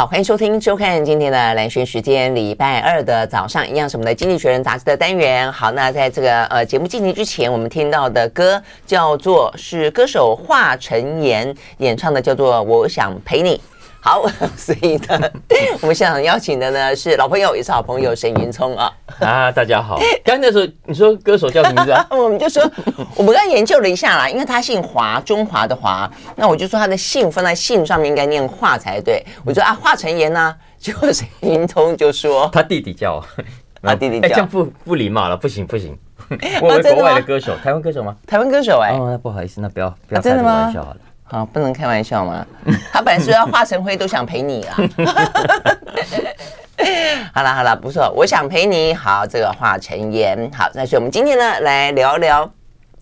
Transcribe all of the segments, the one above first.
好，欢迎收听收看今天的蓝轩时间，礼拜二的早上，一样是我们的《经济学人》杂志的单元。好，那在这个呃节目进行之前，我们听到的歌叫做是歌手华晨妍演唱的，叫做《我想陪你》。好，所以呢，我们现场邀请的呢是老朋友，也是好朋友沈云聪啊。啊，大家好。刚才那时候你说歌手叫什么名字啊？我们就说，我们刚研究了一下啦，因为他姓华，中华的华，那我就说他的姓放在姓上面应该念华才对。我说啊，华晨妍呢，结果沈云聪就说他弟弟叫，他弟弟叫，这样不不礼貌了，不行不行。我们国外的歌手，台湾歌手吗？台湾歌手哎。哦，那不好意思，那不要不要开这个玩笑好了。好，不能开玩笑嘛？他本来说要化成灰都想陪你啊。好了好了，不错，我想陪你。好，这个化成盐。好，那所以我们今天呢，来聊聊。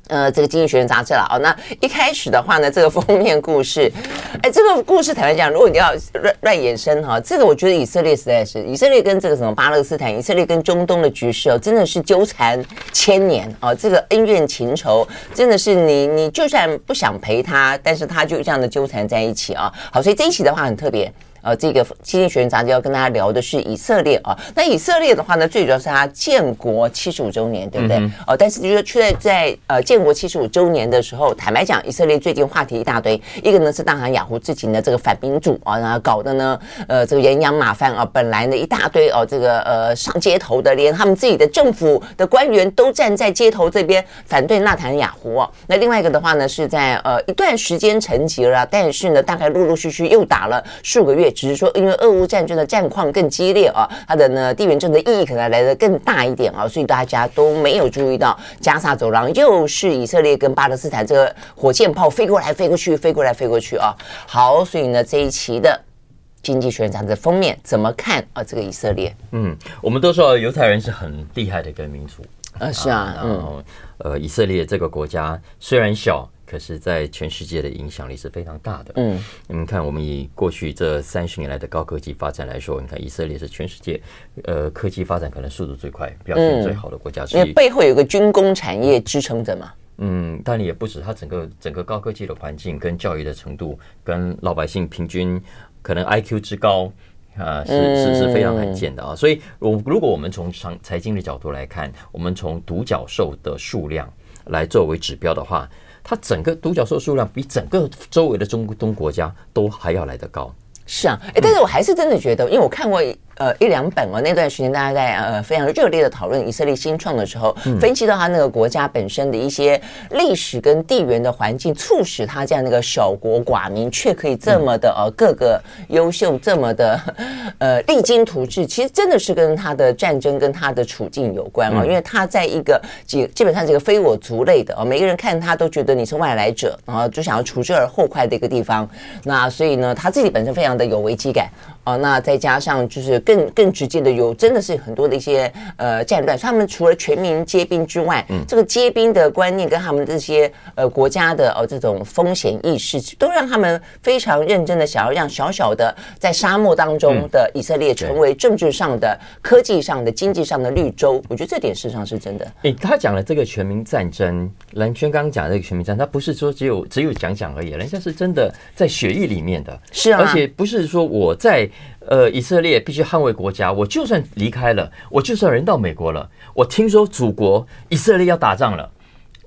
呃，这个《经济学人》杂志了哦。那一开始的话呢，这个封面故事，哎，这个故事坦白讲，如果你要乱乱延伸哈，这个我觉得以色列实在是以色列跟这个什么巴勒斯坦，以色列跟中东的局势哦，真的是纠缠千年哦。这个恩怨情仇，真的是你你就算不想陪他，但是他就这样的纠缠在一起啊。好，所以这一期的话很特别。呃，这个《经济学人》杂志要跟大家聊的是以色列啊。那以色列的话呢，最主要是它建国七十五周年，对不对？哦、嗯呃，但是就是却在呃建国七十五周年的时候，坦白讲，以色列最近话题一大堆。一个呢是纳坦雅虎自己的这个反民主啊，然后搞的呢，呃，这个人仰马翻啊，本来呢一大堆哦、呃，这个呃上街头的，连他们自己的政府的官员都站在街头这边反对纳坦雅胡。啊。那另外一个的话呢，是在呃一段时间沉寂了，但是呢，大概陆陆续续又打了数个月。只是说，因为俄乌战争的战况更激烈啊，它的呢地缘政治意义可能来得更大一点啊，所以大家都没有注意到加沙走廊又是以色列跟巴勒斯坦这个火箭炮飞过来飞过去，飞过来飞过去啊。好，所以呢这一期的《经济学人》杂志封面怎么看啊？这个以色列，嗯，我们都说犹太人是很厉害的一个民族啊，是啊，然后呃，以色列这个国家虽然小。可是，在全世界的影响力是非常大的。嗯，你们看，我们以过去这三十年来的高科技发展来说，你看以色列是全世界呃科技发展可能速度最快、表现最好的国家之一。背后有个军工产业支撑着嘛。嗯，但也不止，它整个整个高科技的环境跟教育的程度，跟老百姓平均可能 IQ 之高啊，是是是非常罕见的啊。所以，我如果我们从长财经的角度来看，我们从独角兽的数量来作为指标的话。它整个独角兽数量比整个周围的中东国家都还要来得高。是啊，哎，但是我还是真的觉得，因为我看过。呃，一两本哦，那段时间大家在呃非常热烈的讨论以色列新创的时候，分析到他那个国家本身的一些历史跟地缘的环境，促使他这样的一个小国寡民却可以这么的呃各个优秀，这么的 呃励精图治。其实真的是跟他的战争跟他的处境有关哦，因为他在一个基基本上这个非我族类的哦，每个人看他都觉得你是外来者，然后就想要除之而后快的一个地方。那所以呢，他自己本身非常的有危机感。哦，那再加上就是更更直接的有，真的是很多的一些呃战乱。他们除了全民皆兵之外，嗯，这个皆兵的观念跟他们这些呃国家的哦这种风险意识，都让他们非常认真的想要让小小的在沙漠当中的以色列成为政治上的、科技上的、经济上的绿洲。我觉得这点事实上是真的。诶，他讲了这个全民战争，兰萱刚刚讲的这个全民战争，他不是说只有只有讲讲而已，人家是真的在血液里面的，是啊，而且不是说我在。呃，以色列必须捍卫国家。我就算离开了，我就算人到美国了，我听说祖国以色列要打仗了，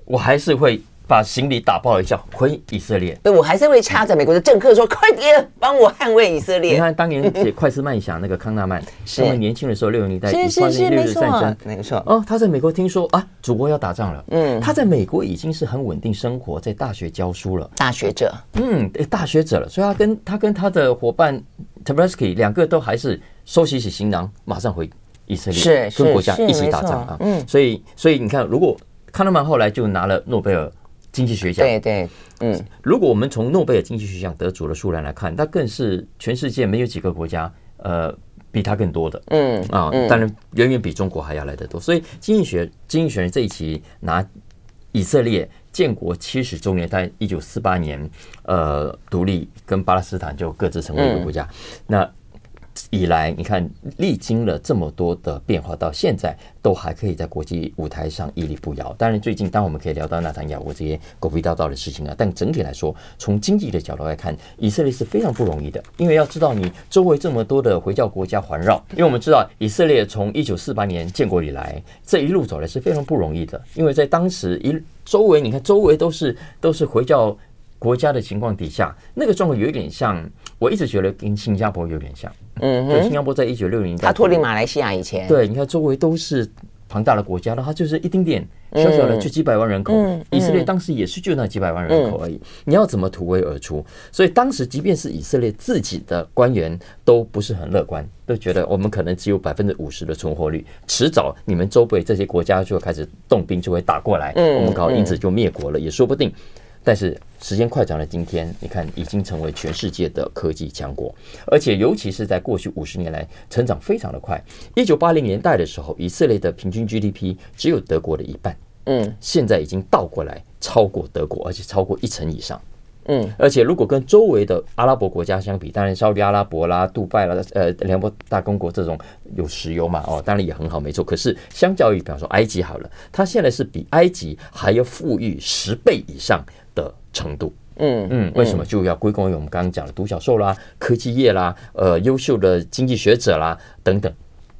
我还是会。把行李打包一下回以色列，对，我还是会掐着美国的政客说：“快点帮我捍卫以色列。”你看当年写快思慢想那个康纳曼，因为年轻的时候六零年代发生六日战争，没错。哦，他在美国听说啊，祖国要打仗了，嗯，他在美国已经是很稳定生活，在大学教书了，大学者，嗯，大学者了，所以他跟他跟他的伙伴 Tversky 两个都还是收拾起行囊，马上回以色列，是跟国家一起打仗啊，嗯，所以所以你看，如果康纳曼后来就拿了诺贝尔。经济学奖，对对，嗯，如果我们从诺贝尔经济学奖得主的数量来看，那更是全世界没有几个国家，呃，比它更多的，嗯啊，当然远远比中国还要来得多。所以经济学经济学人这一期拿以色列建国七十周年，在一九四八年，呃，独立跟巴勒斯坦就各自成为一个国家，那以来，你看历经了这么多的变化，到现在都还可以在国际舞台上屹立不摇。当然，最近当我们可以聊到纳坦雅胡这些狗屁叨叨的事情啊，但整体来说，从经济的角度来看，以色列是非常不容易的。因为要知道，你周围这么多的回教国家环绕，因为我们知道以色列从一九四八年建国以来，这一路走来是非常不容易的。因为在当时一周围，你看周围都是都是回教国家的情况底下，那个状况有一点像，我一直觉得跟新加坡有点像。嗯，就新加坡在一九六零年代，它脱离马来西亚以前，对，你看周围都是庞大的国家，那它就是一丁点小小的，就几百万人口。嗯，以色列当时也是就那几百万人口而已。你要怎么突围而出？所以当时即便是以色列自己的官员都不是很乐观，都觉得我们可能只有百分之五十的存活率，迟早你们周围这些国家就会开始动兵，就会打过来，我们搞因此就灭国了，也说不定。但是时间快转了，今天你看已经成为全世界的科技强国，而且尤其是在过去五十年来成长非常的快。一九八零年代的时候，以色列的平均 GDP 只有德国的一半，嗯，现在已经倒过来超过德国，而且超过一成以上，嗯，而且如果跟周围的阿拉伯国家相比，当然沙特阿拉伯啦、杜拜啦、呃联合大公国这种有石油嘛，哦，当然也很好，没错。可是相较于比方说埃及好了，它现在是比埃及还要富裕十倍以上。的程度，嗯嗯，为什么就要归功于我们刚刚讲的独角兽啦、科技业啦、呃，优秀的经济学者啦等等，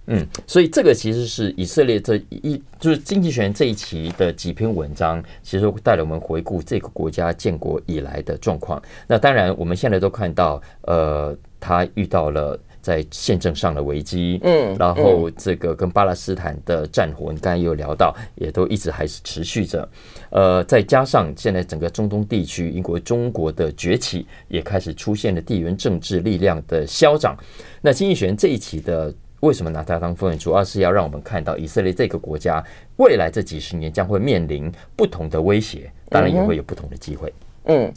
嗯，所以这个其实是以色列这一就是《经济学人》这一期的几篇文章，其实带了我们回顾这个国家建国以来的状况。那当然，我们现在都看到，呃，他遇到了。在宪政上的危机，嗯，然后这个跟巴勒斯坦的战火，你刚才有聊到，也都一直还是持续着，呃，再加上现在整个中东地区，英国中国的崛起，也开始出现了地缘政治力量的消长。那经济学人这一期的为什么拿它当封面，主要是要让我们看到以色列这个国家未来这几十年将会面临不同的威胁，当然也会有不同的机会。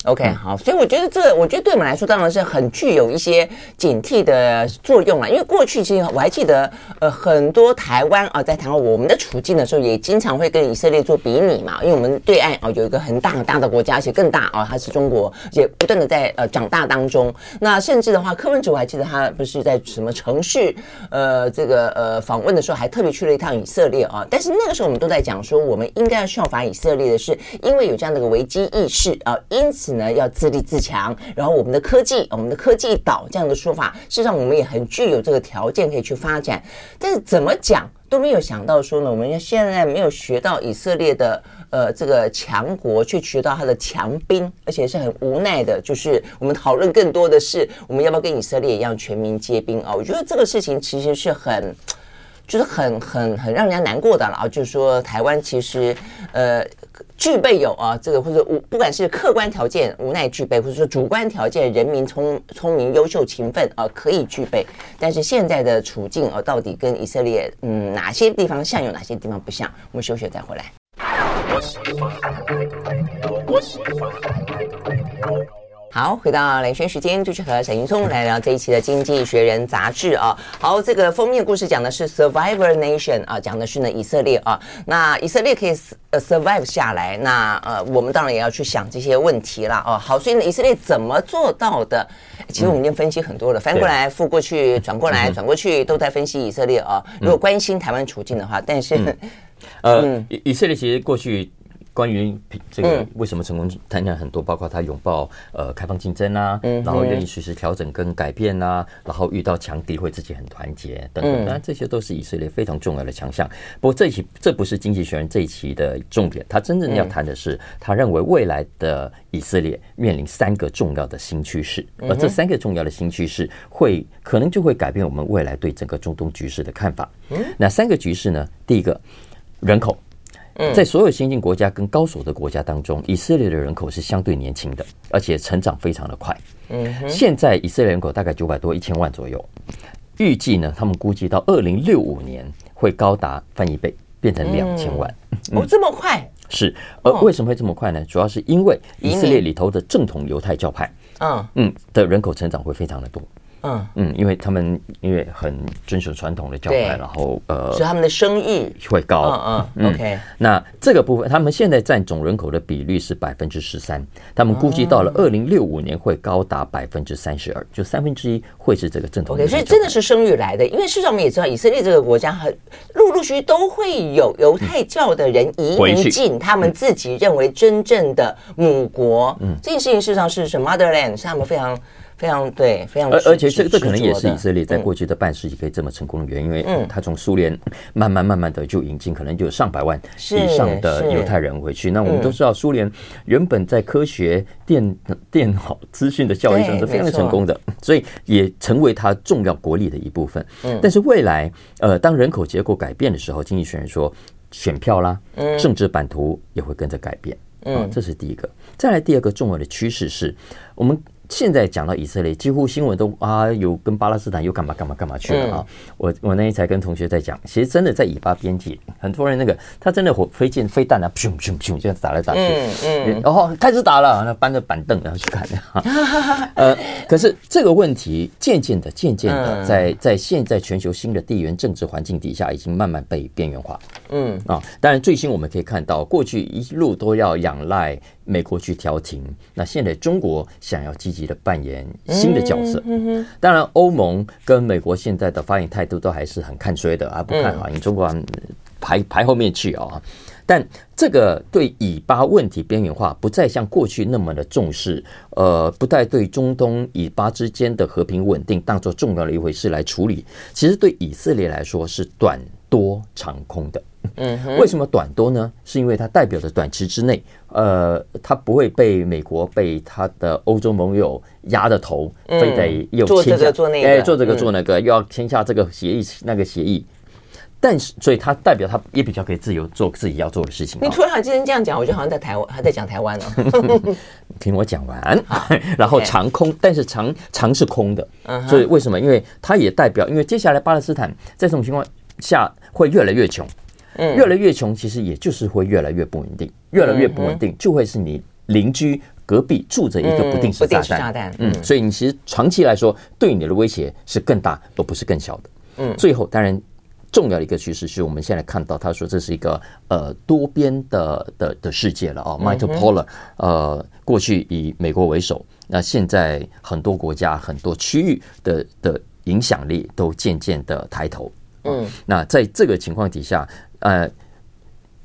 ，OK，好，所以我觉得这个，我觉得对我们来说当然是很具有一些警惕的作用了。因为过去其实我还记得，呃，很多台湾啊，在谈到我们的处境的时候，也经常会跟以色列做比拟嘛。因为我们对岸啊有一个很大很大的国家，而且更大啊，它是中国，也不断的在呃长大当中。那甚至的话，柯文哲我还记得他不是在什么城市呃这个呃访问的时候，还特别去了一趟以色列啊。但是那个时候我们都在讲说，我们应该要效法以色列的是，因为有这样的一个危机意识啊。因此呢，要自立自强。然后我们的科技，我们的科技岛这样的说法，事实上我们也很具有这个条件可以去发展。但是怎么讲都没有想到说呢，我们现在没有学到以色列的呃这个强国，却学到他的强兵，而且是很无奈的。就是我们讨论更多的是，我们要不要跟以色列一样全民皆兵啊？我觉得这个事情其实是很。就是很很很让人家难过的了啊！就是说，台湾其实呃具备有啊这个或者无不管是客观条件无奈具备，或者说主观条件人民聪聪明优秀勤奋啊可以具备，但是现在的处境啊到底跟以色列嗯哪些地方像，有哪些地方不像？我们休息再回来。好，回到兰萱时间，就去和沈云聪来聊这一期的《经济学人》杂志啊。好，这个封面故事讲的是 Survivor Nation 啊，讲的是呢以色列啊。那以色列可以呃 survive 下来，那呃我们当然也要去想这些问题了哦。好，所以呢以色列怎么做到的？其实我们已经分析很多了，翻过来覆过去，转过来转过去，都在分析以色列啊。如果关心台湾处境的话，但是 呃以以色列其实过去。关于这个为什么成功谈谈很多，包括他拥抱呃开放竞争啊，然后愿意随时调整跟改变啊，然后遇到强敌会自己很团结等等，那这些都是以色列非常重要的强项。不过这一期这不是经济学人这一期的重点，他真正要谈的是，他认为未来的以色列面临三个重要的新趋势，而这三个重要的新趋势会可能就会改变我们未来对整个中东局势的看法。那三个局势呢？第一个，人口。在所有先进国家跟高所得国家当中，以色列的人口是相对年轻的，而且成长非常的快。现在以色列人口大概九百多一千万左右，预计呢，他们估计到二零六五年会高达翻一倍，变成两千万。哦，这么快？是。而为什么会这么快呢？主要是因为以色列里头的正统犹太教派，嗯嗯的人口成长会非常的多。嗯嗯，因为他们因为很遵守传统的教派，然后呃，所以他们的生育会高。嗯嗯，OK。那这个部分，他们现在占总人口的比率是百分之十三，他们估计到了二零六五年会高达百分之三十二，就三分之一会是这个正统。OK，所以真的是生育来的，因为事实上我们也知道，以色列这个国家很陆陆续续都会有犹太教的人移民进他们自己认为真正的母国。嗯，这件事情事实上是什么？Motherland 是他们非常。非常对，非常而而且这这可能也是以色列在过去的半世纪可以这么成功的原因，因为他从苏联慢慢慢慢的就引进，可能就有上百万以上的犹太人回去。那我们都知道，苏联原本在科学、电电脑、资讯的教育上是非常成功的，所以也成为它重要国力的一部分。但是未来，呃，当人口结构改变的时候，经济学人说，选票啦，政治版图也会跟着改变。嗯，这是第一个。再来第二个重要的趋势是我们。现在讲到以色列，几乎新闻都啊有跟巴勒斯坦又干嘛干嘛干嘛去了啊！嗯、我我那天才跟同学在讲，其实真的在以巴边界，很多人那个他真的火飞箭飞弹啊，砰砰砰这样打来打去，嗯嗯，然后开始打了，那搬着板凳然后去看，呃，可是这个问题渐渐的、渐渐的，在在现在全球新的地缘政治环境底下，已经慢慢被边缘化，嗯。啊，当然最新我们可以看到，过去一路都要仰赖。美国去调停，那现在中国想要积极的扮演新的角色。当然，欧盟跟美国现在的发言态度都还是很看衰的，啊，不看好，因为中国排排后面去啊。但这个对以巴问题边缘化不再像过去那么的重视，呃，不再对中东以巴之间的和平稳定当做重要的一回事来处理，其实对以色列来说是短多长空的。嗯，为什么短多呢？是因为它代表着短期之内，呃，它不会被美国被它的欧洲盟友压着头，非得又签下做那个，哎，做这个做那个，又要签下这个协议那个协议。但是，所以它代表它也比较可以自由做自己要做的事情。你突然今天这样讲，我就好像在台湾，还在讲台湾呢。听我讲完，然后长空，但是长长是空的。所以为什么？因为它也代表，因为接下来巴勒斯坦在这种情况下会越来越穷。嗯，越来越穷，其实也就是会越来越不稳定，越来越不稳定，就会是你邻居隔壁住着一个不定时炸弹。嗯，所以你其实长期来说，对你的威胁是更大，而不是更小的。嗯，最后当然重要的一个趋势是我们现在看到，他说这是一个呃多边的的的世界了啊，multipolar。呃，过去以美国为首，那现在很多国家、很多区域的的影响力都渐渐的抬头。嗯，那在这个情况底下。呃，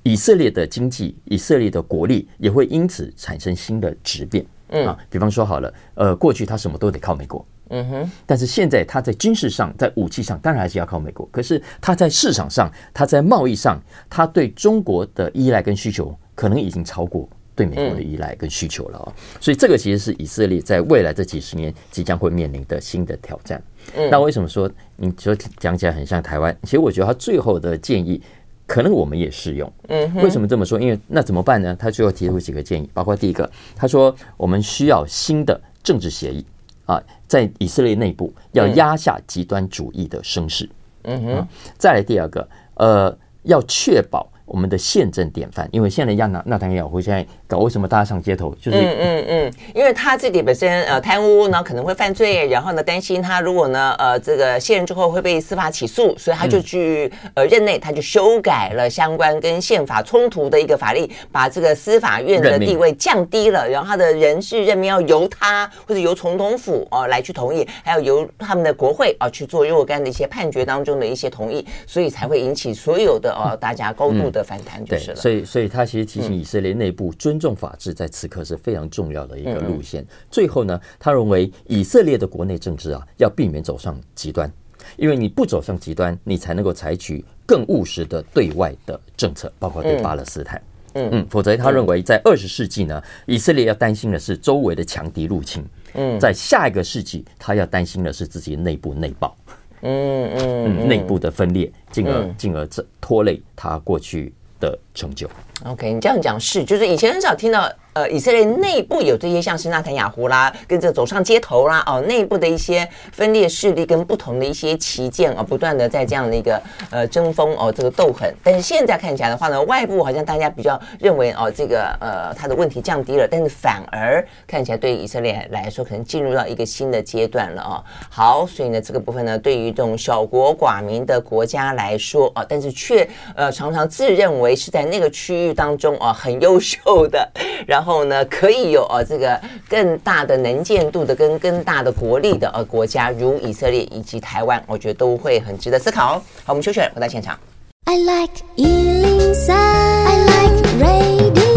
以色列的经济、以色列的国力也会因此产生新的质变。嗯啊，比方说好了，呃，过去他什么都得靠美国，嗯哼，但是现在他在军事上、在武器上，当然还是要靠美国。可是他在市场上、他在贸易上，他对中国的依赖跟需求，可能已经超过对美国的依赖跟需求了啊。所以这个其实是以色列在未来这几十年即将会面临的新的挑战。嗯，那为什么说你说讲起来很像台湾？其实我觉得他最后的建议。可能我们也适用，嗯，为什么这么说？因为那怎么办呢？他最后提出几个建议，包括第一个，他说我们需要新的政治协议啊，在以色列内部要压下极端主义的声势，嗯哼，再来第二个，呃，要确保。我们的宪政典范，因为现在亚纳纳坦雅胡现在搞，为什么大家上街头？就是嗯嗯嗯，因为他自己本身呃贪污，呢可能会犯罪，然后呢担心他如果呢呃这个卸任之后会被司法起诉，所以他就去呃任内他就修改了相关跟宪法冲突的一个法律，把这个司法院的地位降低了，然后他的人事任命要由他或者由总统府哦来去同意，还有由他们的国会啊去做若干的一些判决当中的一些同意，所以才会引起所有的呃大家高度的。反弹就是了，对，所以所以他其实提醒以色列内部尊重法治，在此刻是非常重要的一个路线。最后呢，他认为以色列的国内政治啊，要避免走上极端，因为你不走上极端，你才能够采取更务实的对外的政策，包括对巴勒斯坦。嗯嗯，否则他认为在二十世纪呢，以色列要担心的是周围的强敌入侵。嗯，在下一个世纪，他要担心的是自己内部内爆。嗯嗯，内部的分裂，进而进而这拖累他过去的成就。OK，你这样讲是，就是以前很少听到。呃，以色列内部有这些像是纳坦雅胡啦，跟着走上街头啦，哦，内部的一些分裂势力跟不同的一些旗舰啊，不断的在这样的一个呃争锋哦，这个斗狠。但是现在看起来的话呢，外部好像大家比较认为哦，这个呃他的问题降低了，但是反而看起来对以色列来说，可能进入到一个新的阶段了哦。好，所以呢，这个部分呢，对于这种小国寡民的国家来说啊，但是却呃常常自认为是在那个区域当中啊很优秀的，然后。呢，可以有啊这个更大的能见度的跟更大的国力的呃国家，如以色列以及台湾，我觉得都会很值得思考。哦好，我们休息了，回到现场。I like 103, I like radio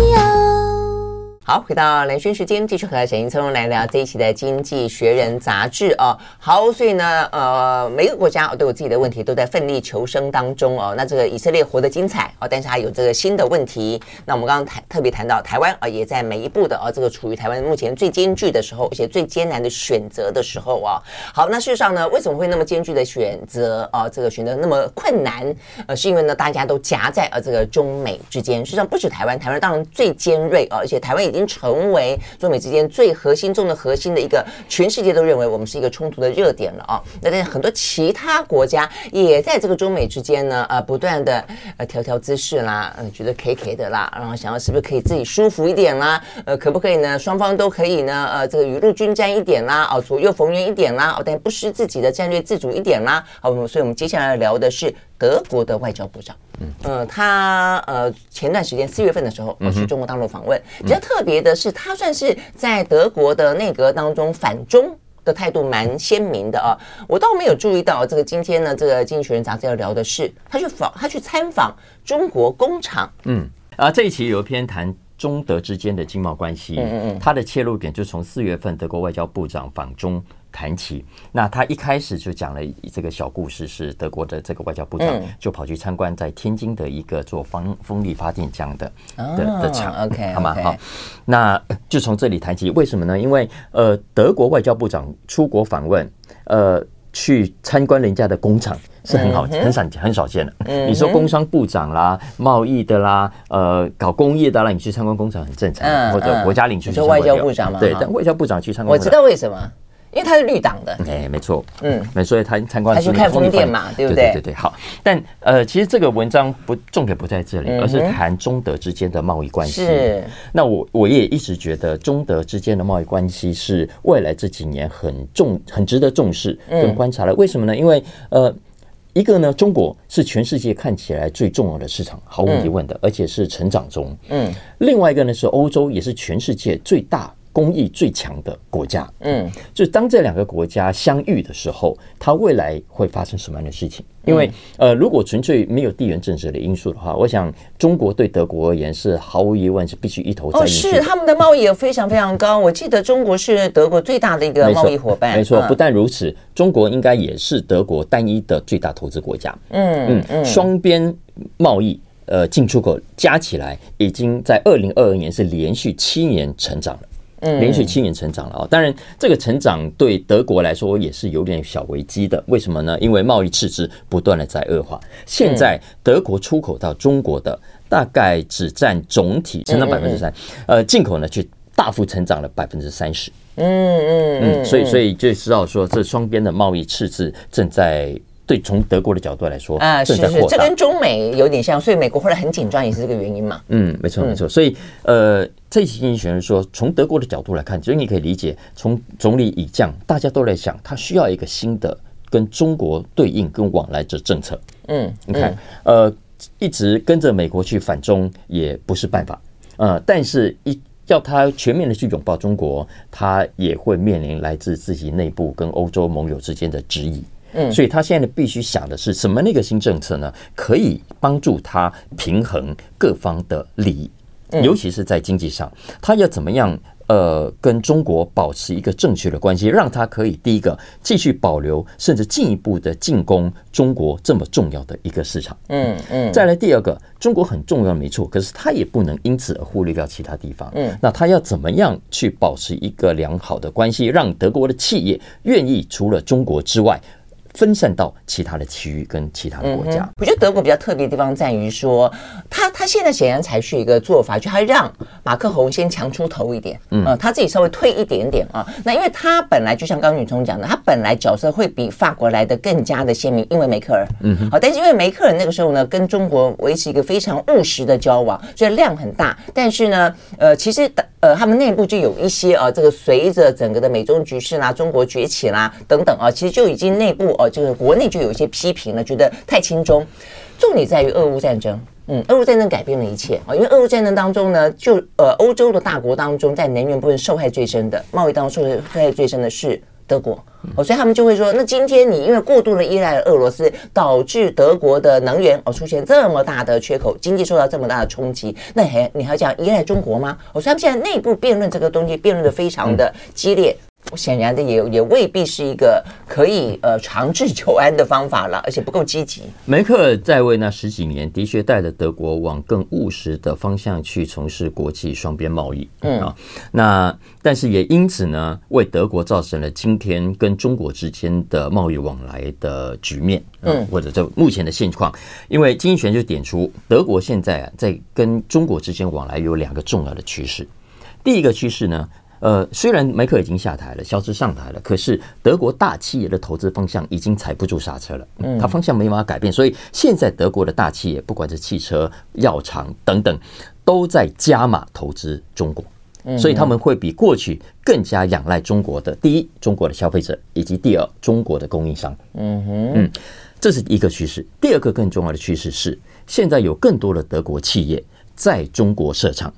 好，回到蓝轩时间，继续和沈英聪来聊这一期的《经济学人》杂志哦。好，所以呢，呃，每个国家都有自己的问题，都在奋力求生当中哦。那这个以色列活得精彩哦，但是它有这个新的问题。那我们刚刚谈特别谈到台湾啊，也在每一步的啊，这个处于台湾目前最艰巨的时候，而且最艰难的选择的时候啊。好，那事实上呢，为什么会那么艰巨的选择啊？这个选择那么困难，呃，是因为呢，大家都夹在呃这个中美之间。事实上不止台湾，台湾当然最尖锐啊，而且台湾也。已经成为中美之间最核心中的核心的一个，全世界都认为我们是一个冲突的热点了啊。那但是很多其他国家也在这个中美之间呢，呃，不断的呃调调姿势啦，嗯、觉得 K K 的啦，然后想要是不是可以自己舒服一点啦，呃，可不可以呢？双方都可以呢，呃，这个雨露均沾一点啦，哦，左右逢源一点啦，哦，但不失自己的战略自主一点啦。好，所以我们接下来聊的是。德国的外交部长，呃，他呃前段时间四月份的时候，去中国大陆访问。比较特别的是，他算是在德国的内阁当中反中的态度蛮鲜明的啊。我倒没有注意到这个今天呢，这个《经济学人》杂志要聊的是他去访，他去参访中国工厂。嗯，啊，这一期有一篇谈中德之间的经贸关系，嗯嗯，他的切入点就从四月份德国外交部长访中。谈起，那他一开始就讲了这个小故事，是德国的这个外交部长就跑去参观在天津的一个做风风力发电厂的的的厂，OK，好吗？好，那就从这里谈起。为什么呢？因为呃，德国外交部长出国访问，呃，去参观人家的工厂是很好，很少很少见的。你说工商部长啦、贸易的啦、呃，搞工业的啦，你去参观工厂很正常，或者国家领袖去外交部长嘛？对，但外交部长去参观，我知道为什么。因为他是绿党的，哎，没错，嗯，没错，他参观，他去看风电嘛，对不对？对对对，好。但呃，其实这个文章不重点不在这里，而是谈中德之间的贸易关系。是。那我我也一直觉得中德之间的贸易关系是未来这几年很重、很值得重视跟观察的。为什么呢？因为呃，一个呢，中国是全世界看起来最重要的市场，毫无疑问的，而且是成长中。嗯。另外一个呢，是欧洲，也是全世界最大。工艺最强的国家，嗯，就当这两个国家相遇的时候，它未来会发生什么样的事情？因为，呃，如果纯粹没有地缘政治的因素的话，我想中国对德国而言是毫无疑问是必须一头栽进去。哦，是他们的贸易也非常非常高。我记得中国是德国最大的一个贸易伙伴。没错，不但如此，中国应该也是德国单一的最大投资国家。嗯嗯嗯，双边贸易呃进出口加起来，已经在二零二二年是连续七年成长了。连续七年成长了啊！当然，这个成长对德国来说也是有点小危机的。为什么呢？因为贸易赤字不断的在恶化。现在德国出口到中国的大概只占总体成长百分之三，呃，进口呢却大幅成长了百分之三十。嗯嗯嗯，所以所以就知道说，这双边的贸易赤字正在。对，从德国的角度来说啊，是是，这跟中美有点像，所以美国后来很紧张，也是这个原因嘛。嗯，没错没错。所以呃，这一期经济学人说，从德国的角度来看，所以你可以理解，从总理已降，大家都在想，他需要一个新的跟中国对应跟往来的政策。嗯，你看，呃，一直跟着美国去反中也不是办法。呃，但是一要他全面的去拥抱中国，他也会面临来自自己内部跟欧洲盟友之间的质疑。嗯，所以他现在必须想的是什么？那个新政策呢，可以帮助他平衡各方的利益，尤其是在经济上，他要怎么样？呃，跟中国保持一个正确的关系，让他可以第一个继续保留，甚至进一步的进攻中国这么重要的一个市场。嗯嗯。再来第二个，中国很重要没错，可是他也不能因此而忽略掉其他地方。嗯。那他要怎么样去保持一个良好的关系，让德国的企业愿意除了中国之外？分散到其他的区域跟其他的国家。我觉得德国比较特别的地方在于说，他他现在显然采取一个做法，就他让马克宏先强出头一点，嗯、呃，他自己稍微退一点点啊。那因为他本来就像刚刚宇聪讲的，他本来角色会比法国来的更加的鲜明，因为梅克尔，嗯，好，但是因为梅克尔那个时候呢，跟中国维持一个非常务实的交往，所以量很大。但是呢，呃，其实呃，他们内部就有一些啊，这个随着整个的美中局势啦、中国崛起啦等等啊，其实就已经内部哦、啊，这个国内就有一些批评了，觉得太轻中。重点在于俄乌战争，嗯，俄乌战争改变了一切啊，因为俄乌战争当中呢，就呃，欧洲的大国当中，在能源部分受害最深的，贸易当中受害最深的是德国。哦，所以他们就会说，那今天你因为过度的依赖俄罗斯，导致德国的能源哦出现这么大的缺口，经济受到这么大的冲击，那还你还要讲依赖中国吗？哦，所以他们现在内部辩论这个东西，辩论的非常的激烈。显然的也也未必是一个可以呃长治久安的方法了，而且不够积极。梅克尔在位那十几年，的确带着德国往更务实的方向去从事国际双边贸易。嗯啊，那但是也因此呢，为德国造成了今天跟中国之间的贸易往来的局面。嗯，或者在目前的现况，因为经济学就点出，德国现在啊在跟中国之间往来有两个重要的趋势。第一个趋势呢。呃，虽然梅克已经下台了，肖兹上台了，可是德国大企业的投资方向已经踩不住刹车了，嗯，它方向没办法改变，所以现在德国的大企业，不管是汽车、药厂等等，都在加码投资中国，所以他们会比过去更加仰赖中国的第一，中国的消费者，以及第二，中国的供应商，嗯哼，嗯，这是一个趋势。第二个更重要的趋势是，现在有更多的德国企业在中国设厂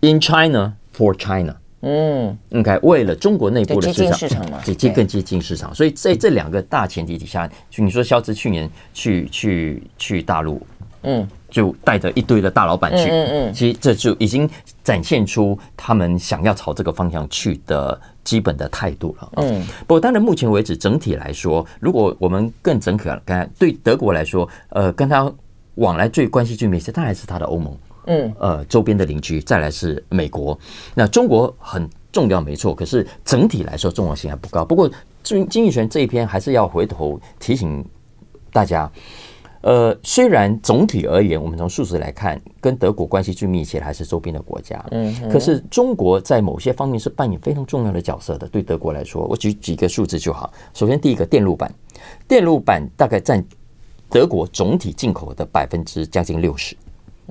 ，In China for China。嗯。应该为了中国内部的市场，市场嘛，接近更接近市场，所以在这两个大前提底下，就你说肖兹去年去去去大陆，嗯，就带着一堆的大老板去，嗯嗯，其实这就已经展现出他们想要朝这个方向去的基本的态度了。嗯，不过当然目前为止整体来说，如果我们更整体来看，对德国来说，呃，跟他往来最关系最密切，当然是他的欧盟。嗯，呃，周边的邻居，再来是美国。那中国很重要，没错。可是整体来说，重要性还不高。不过，经经济学这一篇还是要回头提醒大家。呃，虽然总体而言，我们从数字来看，跟德国关系最密切的还是周边的国家。嗯，可是中国在某些方面是扮演非常重要的角色的。对德国来说，我举几个数字就好。首先，第一个电路板，电路板大概占德国总体进口的百分之将近六十。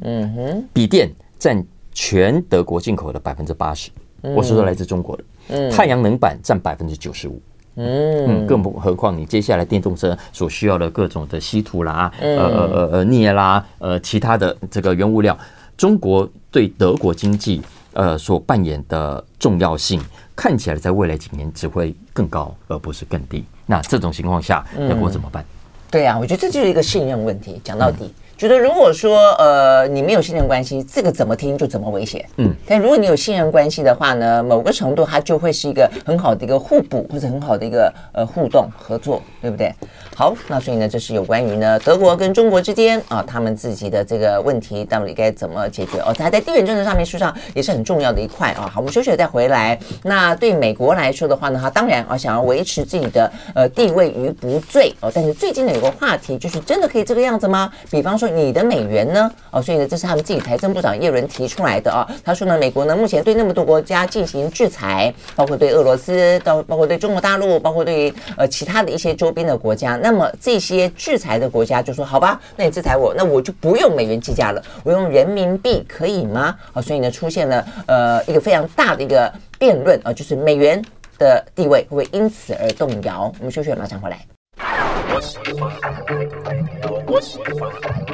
嗯哼，笔电占全德国进口的百分之八十，我是说来自中国的。嗯，太阳能板占百分之九十五。嗯，更不何况你接下来电动车所需要的各种的稀土啦，呃呃呃呃镍啦，呃其他的这个原物料，中国对德国经济呃所扮演的重要性，看起来在未来几年只会更高，而不是更低。那这种情况下，德国怎么办？对呀，我觉得这就是一个信任问题。讲到底。觉得如果说呃你没有信任关系，这个怎么听就怎么危险。嗯，但如果你有信任关系的话呢，某个程度它就会是一个很好的一个互补或者很好的一个呃互动合作，对不对？好，那所以呢，这是有关于呢德国跟中国之间啊他们自己的这个问题到底该怎么解决哦。它在地缘政治上面实际上也是很重要的一块啊。好，我们休息了再回来。那对美国来说的话呢，它当然啊想要维持自己的呃地位于不坠哦。但是最近呢有个话题就是真的可以这个样子吗？比方说。你的美元呢？哦，所以呢，这是他们自己财政部长叶伦提出来的啊。他说呢，美国呢目前对那么多国家进行制裁，包括对俄罗斯，到包括对中国大陆，包括对呃其他的一些周边的国家。那么这些制裁的国家就说：“好吧，那你制裁我，那我就不用美元计价了，我用人民币可以吗？”哦，所以呢，出现了呃一个非常大的一个辩论啊，就是美元的地位会因此而动摇。我们休息，马上回来。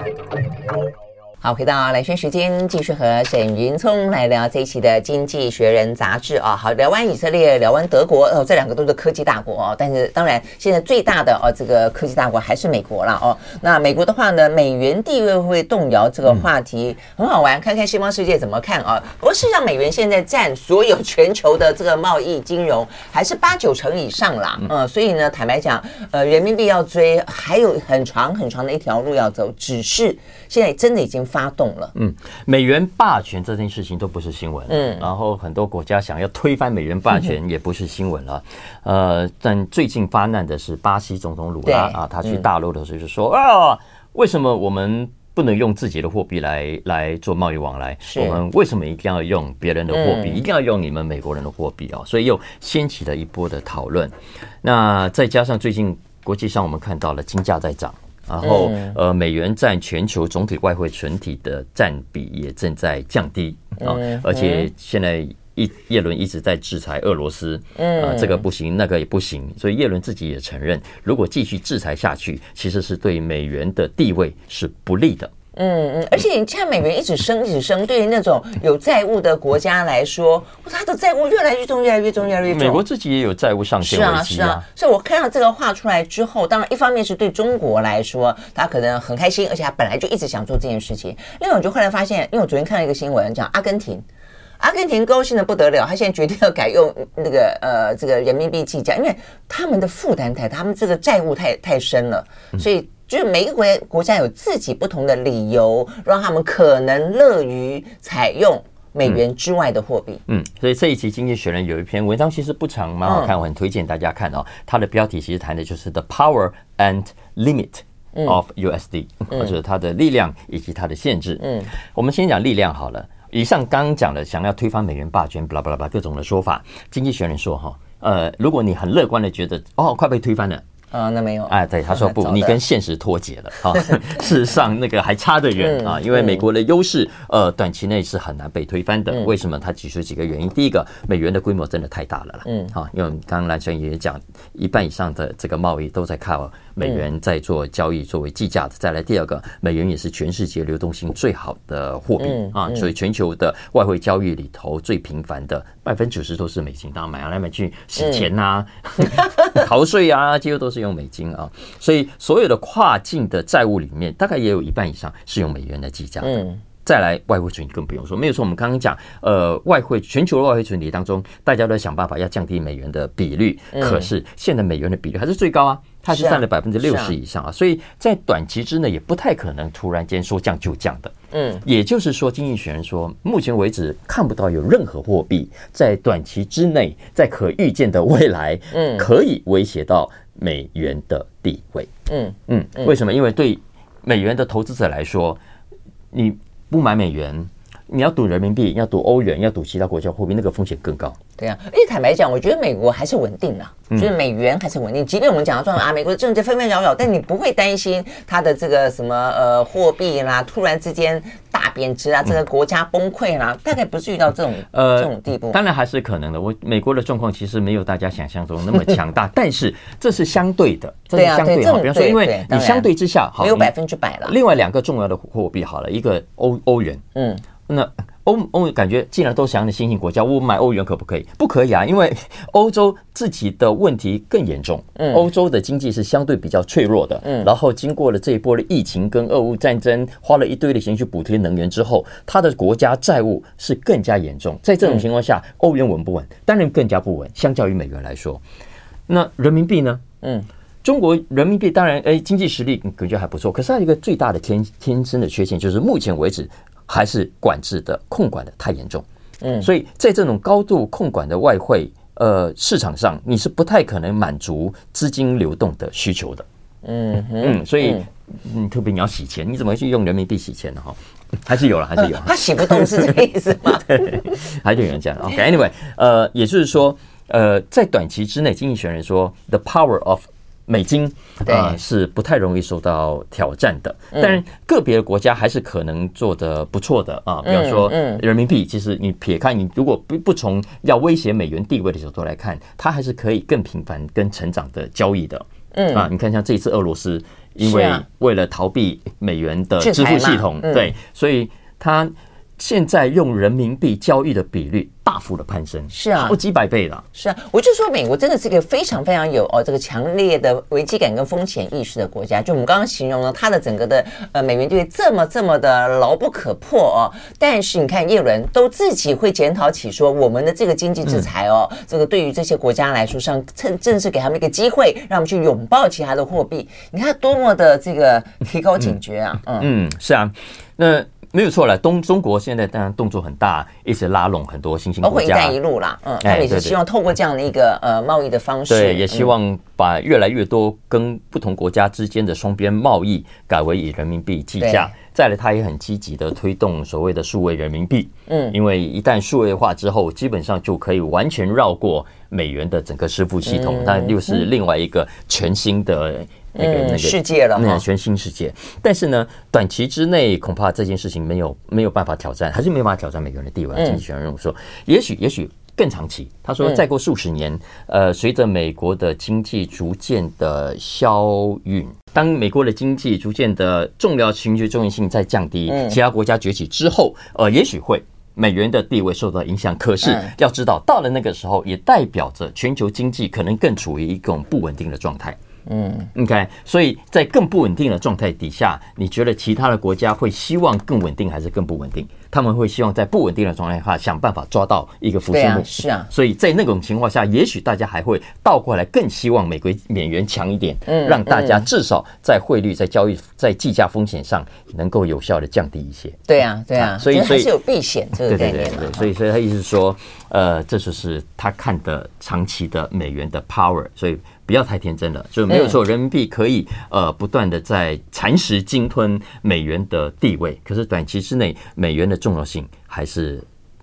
Thank you. 好，回到兰萱时间，继续和沈云聪来聊这一期的《经济学人》杂志啊。好，聊完以色列，聊完德国，哦，这两个都是科技大国哦。但是当然，现在最大的哦，这个科技大国还是美国了哦。那美国的话呢，美元地位会动摇？这个话题很好玩，看看西方世界怎么看啊。不过事实上，美元现在占所有全球的这个贸易金融还是八九成以上啦。嗯，所以呢，坦白讲，呃，人民币要追还有很长很长的一条路要走。只是现在真的已经。发动了。嗯，美元霸权这件事情都不是新闻。嗯，然后很多国家想要推翻美元霸权也不是新闻了。嗯、呃，但最近发难的是巴西总统鲁拉啊，他去大陆的时候就说、嗯、啊，为什么我们不能用自己的货币来来做贸易往来？我们为什么一定要用别人的货币？嗯、一定要用你们美国人的货币啊？所以又掀起了一波的讨论。那再加上最近国际上我们看到了金价在涨。然后，呃，美元占全球总体外汇存体的占比也正在降低啊，而且现在一叶伦一直在制裁俄罗斯，啊，这个不行，那个也不行，所以叶伦自己也承认，如果继续制裁下去，其实是对美元的地位是不利的。嗯嗯，而且你看美元一直升，一直升，对于那种有债务的国家来说，他的债务越来越重，越来越重，越来越重。美国自己也有债务上限。是啊，是啊。所以我看到这个画出来之后，当然一方面是对中国来说，他可能很开心，而且他本来就一直想做这件事情。另外，我就后来发现，因为我昨天看了一个新闻，讲阿根廷，阿根廷高兴的不得了，他现在决定要改用那个呃这个人民币计价，因为他们的负担太大，他们这个债务太太深了，所以。就是每一个国国家有自己不同的理由，让他们可能乐于采用美元之外的货币。嗯，所以这一期《经济学人》有一篇文章，其实不长，蛮好看，我很推荐大家看哦。它的标题其实谈的就是 “the power and limit of USD”，或者它的力量以及它的限制。嗯，我们先讲力量好了。以上刚刚讲的想要推翻美元霸权，巴拉巴拉巴拉各种的说法，《经济学人》说哈，呃，如果你很乐观的觉得哦，快被推翻了。啊，那没有哎，对，他说不，你跟现实脱节了啊。事实上，那个还差得远啊，因为美国的优势，呃，短期内是很难被推翻的。为什么？它举出几个原因。第一个，美元的规模真的太大了啦，嗯，好，因为刚刚蓝轩也讲，一半以上的这个贸易都在靠美元在做交易作为计价的。再来第二个，美元也是全世界流动性最好的货币啊，所以全球的外汇交易里头最频繁的百分之九十都是美金，当然买来买去洗钱呐、逃税啊，几乎都是。用美金啊，所以所有的跨境的债务里面，大概也有一半以上是用美元来计价的。嗯，再来外汇存底更不用说，没有说。我们刚刚讲，呃，外汇全球的外汇存底当中，大家都在想办法要降低美元的比率，可是现在美元的比率还是最高啊。它是占了百分之六十以上啊，所以在短期之内也不太可能突然间说降就降的。嗯，也就是说，经济学人说，目前为止看不到有任何货币在短期之内，在可预见的未来，嗯，可以威胁到美元的地位。嗯嗯，为什么？因为对美元的投资者来说，你不买美元。你要赌人民币，要赌欧元，要赌其他国家货币，那个风险更高。对啊，而且坦白讲，我觉得美国还是稳定的，就是美元还是稳定。即便我们讲到说啊，美国的政治纷纷扰扰，但你不会担心它的这个什么呃货币啦，突然之间大贬值啊，这个国家崩溃啦，大概不至于到这种呃这种地步。当然还是可能的。我美国的状况其实没有大家想象中那么强大，但是这是相对的，这是相对的。比方说，因为你相对之下，好，没有百分之百了。另外两个重要的货币好了，一个欧欧元，嗯。那欧欧感觉既然都想你新兴国家，我买欧元可不可以？不可以啊，因为 欧洲自己的问题更严重。嗯，欧洲的经济是相对比较脆弱的。嗯，然后经过了这一波的疫情跟俄乌战争，花了一堆的钱去补贴能源之后，它的国家债务是更加严重。在这种情况下，欧元稳不稳？当然更加不稳。相较于美元来说，那人民币呢？嗯，中国人民币当然诶，经济实力感觉还不错，可是它有一个最大的天天生的缺陷，就是目前为止。还是管制的控管的太严重，嗯，所以在这种高度控管的外汇呃市场上，你是不太可能满足资金流动的需求的，嗯嗯，所以嗯，特别你要洗钱，你怎么会去用人民币洗钱呢？哈，还是有了，还是有，他洗不动是这个意思吗？对，还是有人这样。OK，Anyway，呃，也就是说，呃，在短期之内，经济学人说，the power of 美金啊是不太容易受到挑战的，但是个别的国家还是可能做得不错的啊。比方说，人民币其实你撇开你如果不不从要威胁美元地位的角度来看，它还是可以更频繁跟成长的交易的。嗯啊，你看像这一次俄罗斯，因为为了逃避美元的支付系统，对，所以它。现在用人民币交易的比率大幅的攀升，是啊，好几百倍了。是啊，我就说美国真的是一个非常非常有哦这个强烈的危机感跟风险意识的国家。就我们刚刚形容了它的整个的呃美元地位这么这么的牢不可破哦，但是你看叶伦都自己会检讨起说我们的这个经济制裁哦，嗯、这个对于这些国家来说上趁正是给他们一个机会，让我们去拥抱其他的货币。你看多么的这个提高警觉啊！嗯嗯，嗯，是啊，那。没有错了，东中国现在当然动作很大，一直拉拢很多新兴国家，包括“一带一路”啦，嗯，他们也是希望透过这样的一个呃贸易的方式，对，也希望把越来越多跟不同国家之间的双边贸易改为以人民币计价。再来，他也很积极的推动所谓的数位人民币，嗯，因为一旦数位化之后，基本上就可以完全绕过美元的整个支付系统，但又是另外一个全新的。那个那个世界了，那全新世界。但是呢，短期之内恐怕这件事情没有没有办法挑战，还是没有办法挑战美元的地位。经济学人说，也许也许更长期。他说，再过数十年，呃，随着美国的经济逐渐的消陨，当美国的经济逐渐的重要情绪重要性在降低，其他国家崛起之后，呃，也许会美元的地位受到影响。可是要知道，到了那个时候，也代表着全球经济可能更处于一种不稳定的状态。嗯，OK，所以在更不稳定的状态底下，你觉得其他的国家会希望更稳定还是更不稳定？他们会希望在不稳定的状态下想办法抓到一个复苏。是啊，所以在那种情况下，也许大家还会倒过来更希望美国美元强一点，嗯，让大家至少在汇率、在交易、在计价风险上能够有效的降低一些。对啊，对啊，所以所以是有避险这个概念对。所以所以他意思是说，呃，这就是他看的长期的美元的 power，所以。不要太天真了，就没有说，人民币可以呃不断的在蚕食鲸吞美元的地位，可是短期之内美元的重要性还是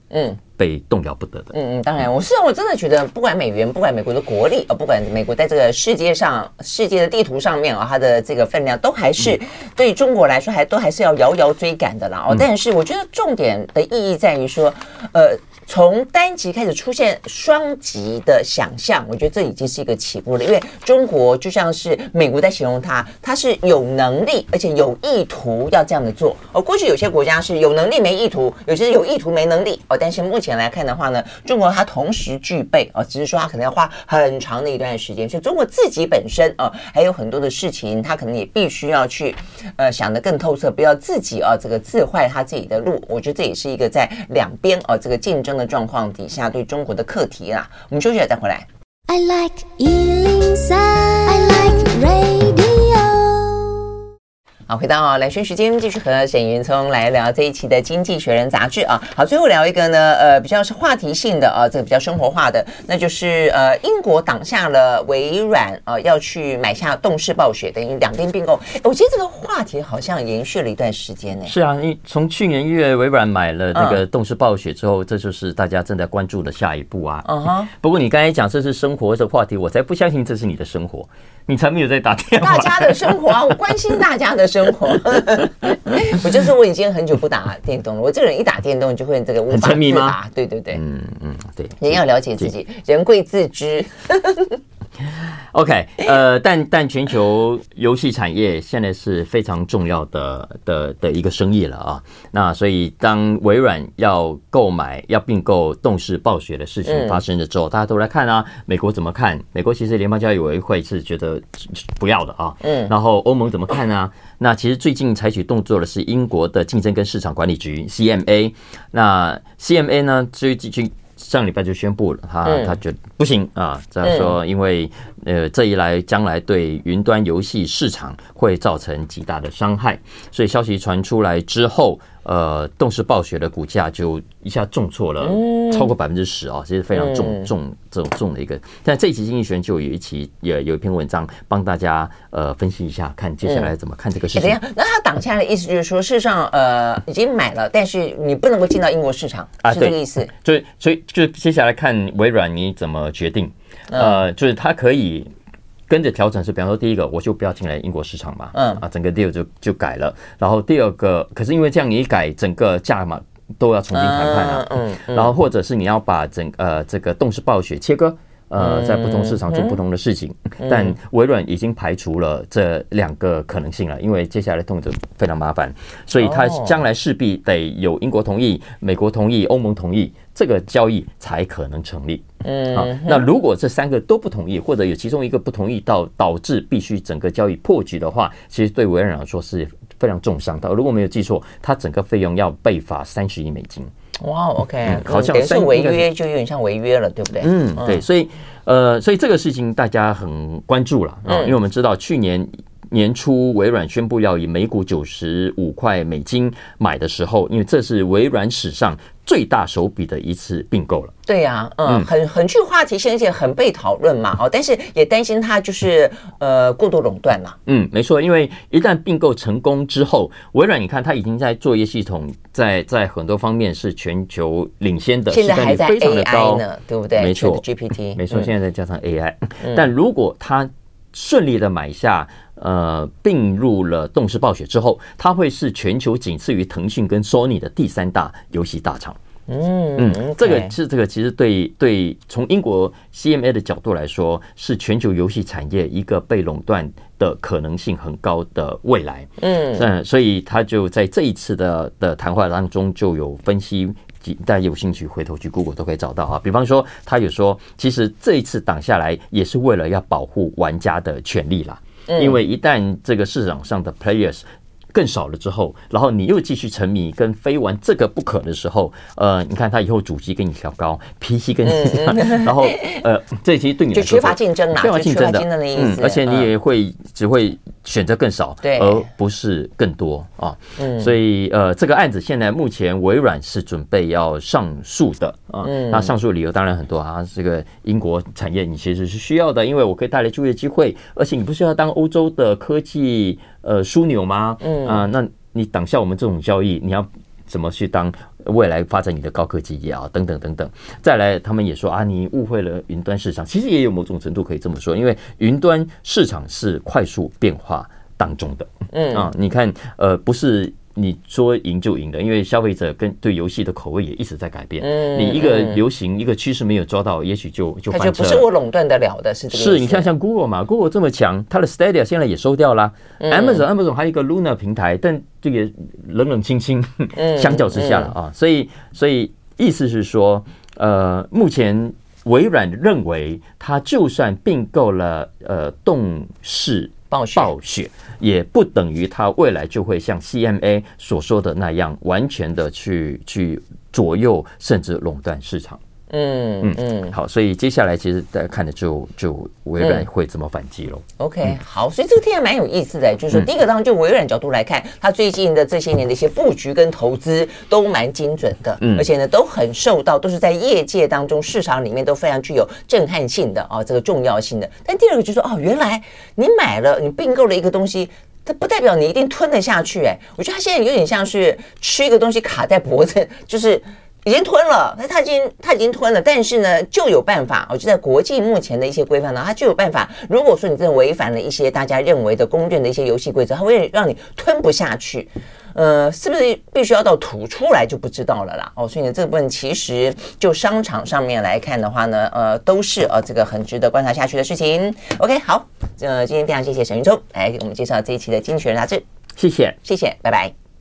嗯被动摇不得的。嗯嗯，当然，我是我真的觉得，不管美元，不管美国的国力，啊，不管美国在这个世界上世界的地图上面啊，它的这个分量都还是对中国来说还都还是要遥遥追赶的啦。哦，但是我觉得重点的意义在于说，呃。从单极开始出现双极的想象，我觉得这已经是一个起步了。因为中国就像是美国在形容它，它是有能力而且有意图要这样的做。哦过去有些国家是有能力没意图，有些有意图没能力。哦，但是目前来看的话呢，中国它同时具备哦，只是说它可能要花很长的一段时间。所以中国自己本身哦，还有很多的事情，它可能也必须要去呃想得更透彻，不要自己啊这个自坏他自己的路。我觉得这也是一个在两边哦这个竞争。的状况底下，对中国的课题啦，我们休息了再回来。I like 103, I like radio 好，回到兰萱时间，继续和沈云聪来聊这一期的《经济学人》杂志啊。好，最后聊一个呢，呃，比较是话题性的啊，这个比较生活化的，那就是呃，英国挡下了微软啊，要去买下动视暴雪，等于两边并购。我记得这个话题好像延续了一段时间呢。是啊，因从去年一月微软买了那个动视暴雪之后，这就是大家正在关注的下一步啊。嗯哼。不过你刚才讲这是生活的话题，我才不相信这是你的生活。你才没有在打电话。大家的生活啊，我关心大家的生活。我就说我已经很久不打电动了。我这个人一打电动就会这个无法自拔。沉迷吗？对对对，嗯嗯，对。人要了解自己，人贵自知。OK，呃，但但全球游戏产业现在是非常重要的的的一个生意了啊。那所以当微软要购买、要并购动视暴雪的事情发生了之后，大家都来看啊，美国怎么看？美国其实联邦交易委员会是觉得不要的啊。嗯。然后欧盟怎么看呢？那其实最近采取动作的是英国的竞争跟市场管理局 CMA。那 CMA 呢，最近。上礼拜就宣布了，他他觉得不行啊，这样说，因为呃，这一来将来对云端游戏市场会造成极大的伤害，所以消息传出来之后。呃，动视暴雪的股价就一下重挫了超过百分之十啊，这是非常重重这种重的一个。但这一期经济学人就有一期也有一篇文章帮大家呃分析一下，看接下来怎么看这个事情。那他挡下来的意思就是说，事实上呃已经买了，但是你不能够进到英国市场，啊是这个意思。所以所以就接下来看微软你怎么决定？呃，就是它可以。跟着调整是，比方说，第一个我就不要进来英国市场嘛，嗯啊，整个 deal 就就改了。然后第二个，可是因为这样你一改，整个价码都要重新谈判啊，嗯，然后或者是你要把整呃这个动视暴雪切割，呃，在不同市场做不同的事情。但微软已经排除了这两个可能性了，因为接下来动作非常麻烦，所以它将来势必得有英国同意、美国同意、欧盟同意。这个交易才可能成立。嗯，好，那如果这三个都不同意，或者有其中一个不同意，到导致必须整个交易破局的话，其实对微软来说是非常重伤的。如果没有记错，它整个费用要被罚三十亿美金。哇，OK，好像是违约，就有点像违约了，对不对？嗯，对，所以呃，所以这个事情大家很关注了啊，因为我们知道去年年初微软宣布要以每股九十五块美金买的时候，因为这是微软史上最大手笔的一次并购了。对呀、啊，嗯，很很具话题性，而且很被讨论嘛。哦，但是也担心它就是呃过度垄断嘛。嗯，没错，因为一旦并购成功之后，微软你看它已经在作业系统在在很多方面是全球领先的，现在还在非常的高 AI 呢，对不对？没错，GPT，没错，现在再加上 AI，、嗯、但如果它顺利的买下，呃，并入了动视暴雪之后，它会是全球仅次于腾讯跟 Sony 的第三大游戏大厂。嗯嗯，这个是这个其实对对，从英国 CMA 的角度来说，是全球游戏产业一个被垄断的可能性很高的未来。嗯嗯，所以他就在这一次的的谈话当中就有分析，大家有兴趣回头去 Google 都可以找到啊。比方说，他有说，其实这一次挡下来也是为了要保护玩家的权利啦。因为一旦这个市场上的 players 更少了之后，然后你又继续沉迷跟非玩这个不可的时候，呃，你看他以后主机给你调高，PC 跟你调，然后呃，这其实对你就缺乏竞争啦，缺乏竞争的，的意思，嗯，而且你也会只会选择更少，对，而不是更多啊。嗯，所以呃，这个案子现在目前微软是准备要上诉的啊。嗯，那上诉的理由当然很多啊，这个英国产业你其实是需要的，因为我可以带来就业机会，而且你不需要当欧洲的科技。呃，枢纽吗？嗯啊、呃，那你挡下我们这种交易，你要怎么去当未来发展你的高科技业啊？等等等等。再来，他们也说啊，你误会了云端市场。其实也有某种程度可以这么说，因为云端市场是快速变化当中的。嗯啊，你看，呃，不是。你说赢就赢的，因为消费者跟对游戏的口味也一直在改变。嗯，你一个流行、一个趋势没有抓到，也许就就翻车了。它就不是我垄断得了的，是这个。是你看像 Google 嘛，Google 这么强，它的 Stadia 现在也收掉了。Amazon，Amazon 还有一个 Luna 平台，但这个冷冷清清，相较之下了啊。所以，所以意思是说，呃，目前微软认为，它就算并购了呃动视。暴雪，也不等于它未来就会像 CMA 所说的那样，完全的去去左右甚至垄断市场。嗯嗯嗯，好，所以接下来其实大家看的就就微软会怎么反击喽。OK，好，所以这个听起来蛮有意思的，就是说第一个当然就微软角度来看，它最近的这些年的一些布局跟投资都蛮精准的，嗯，而且呢都很受到，都是在业界当中市场里面都非常具有震撼性的啊，这个重要性的。但第二个就是说，哦，原来你买了你并购了一个东西，它不代表你一定吞得下去，哎，我觉得它现在有点像是吃一个东西卡在脖子，就是。已经吞了，那他已经他已经吞了，但是呢，就有办法。我觉得在国际目前的一些规范呢，他就有办法。如果说你真的违反了一些大家认为的公认的一些游戏规则，它会让你吞不下去。呃，是不是必须要到吐出来就不知道了啦？哦，所以呢，这部分其实就商场上面来看的话呢，呃，都是呃这个很值得观察下去的事情。OK，好，呃，今天非常谢谢沈云聪来给我们介绍这一期的《经济学人》杂志。谢谢，谢谢，拜拜。